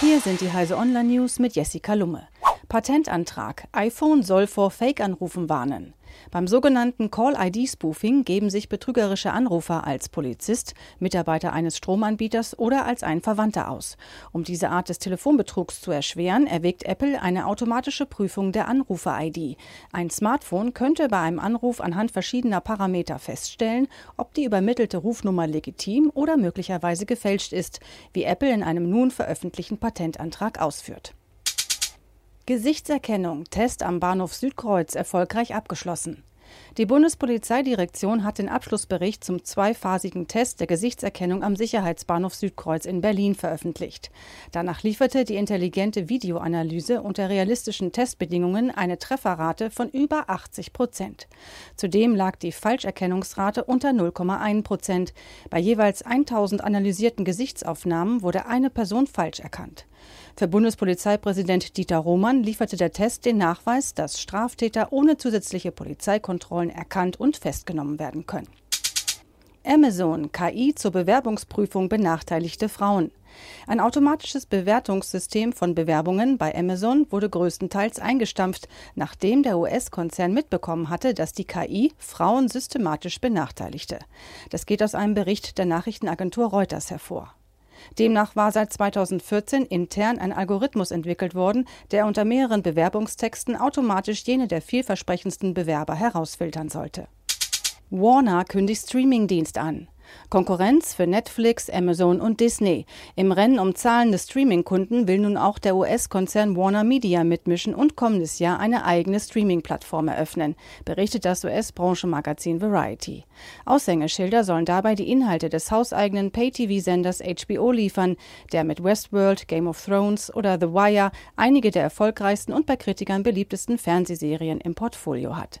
Hier sind die Heise Online News mit Jessica Lumme. Patentantrag. iPhone soll vor Fake-Anrufen warnen. Beim sogenannten Call-ID-Spoofing geben sich betrügerische Anrufer als Polizist, Mitarbeiter eines Stromanbieters oder als ein Verwandter aus. Um diese Art des Telefonbetrugs zu erschweren, erwägt Apple eine automatische Prüfung der Anrufer-ID. Ein Smartphone könnte bei einem Anruf anhand verschiedener Parameter feststellen, ob die übermittelte Rufnummer legitim oder möglicherweise gefälscht ist, wie Apple in einem nun veröffentlichten Patentantrag ausführt. Gesichtserkennung, Test am Bahnhof Südkreuz erfolgreich abgeschlossen. Die Bundespolizeidirektion hat den Abschlussbericht zum zweiphasigen Test der Gesichtserkennung am Sicherheitsbahnhof Südkreuz in Berlin veröffentlicht. Danach lieferte die intelligente Videoanalyse unter realistischen Testbedingungen eine Trefferrate von über 80 Prozent. Zudem lag die Falscherkennungsrate unter 0,1 Prozent. Bei jeweils 1000 analysierten Gesichtsaufnahmen wurde eine Person falsch erkannt. Für Bundespolizeipräsident Dieter Roman lieferte der Test den Nachweis, dass Straftäter ohne zusätzliche Polizeikontrollen erkannt und festgenommen werden können. Amazon KI zur Bewerbungsprüfung benachteiligte Frauen. Ein automatisches Bewertungssystem von Bewerbungen bei Amazon wurde größtenteils eingestampft, nachdem der US-Konzern mitbekommen hatte, dass die KI Frauen systematisch benachteiligte. Das geht aus einem Bericht der Nachrichtenagentur Reuters hervor. Demnach war seit 2014 intern ein Algorithmus entwickelt worden, der unter mehreren Bewerbungstexten automatisch jene der vielversprechendsten Bewerber herausfiltern sollte. Warner kündigt Streamingdienst an. Konkurrenz für Netflix, Amazon und Disney. Im Rennen um zahlende Streaming-Kunden will nun auch der US-Konzern Warner Media mitmischen und kommendes Jahr eine eigene Streaming-Plattform eröffnen, berichtet das US-Branchenmagazin Variety. Aushängeschilder sollen dabei die Inhalte des hauseigenen Pay-TV-Senders HBO liefern, der mit Westworld, Game of Thrones oder The Wire einige der erfolgreichsten und bei Kritikern beliebtesten Fernsehserien im Portfolio hat.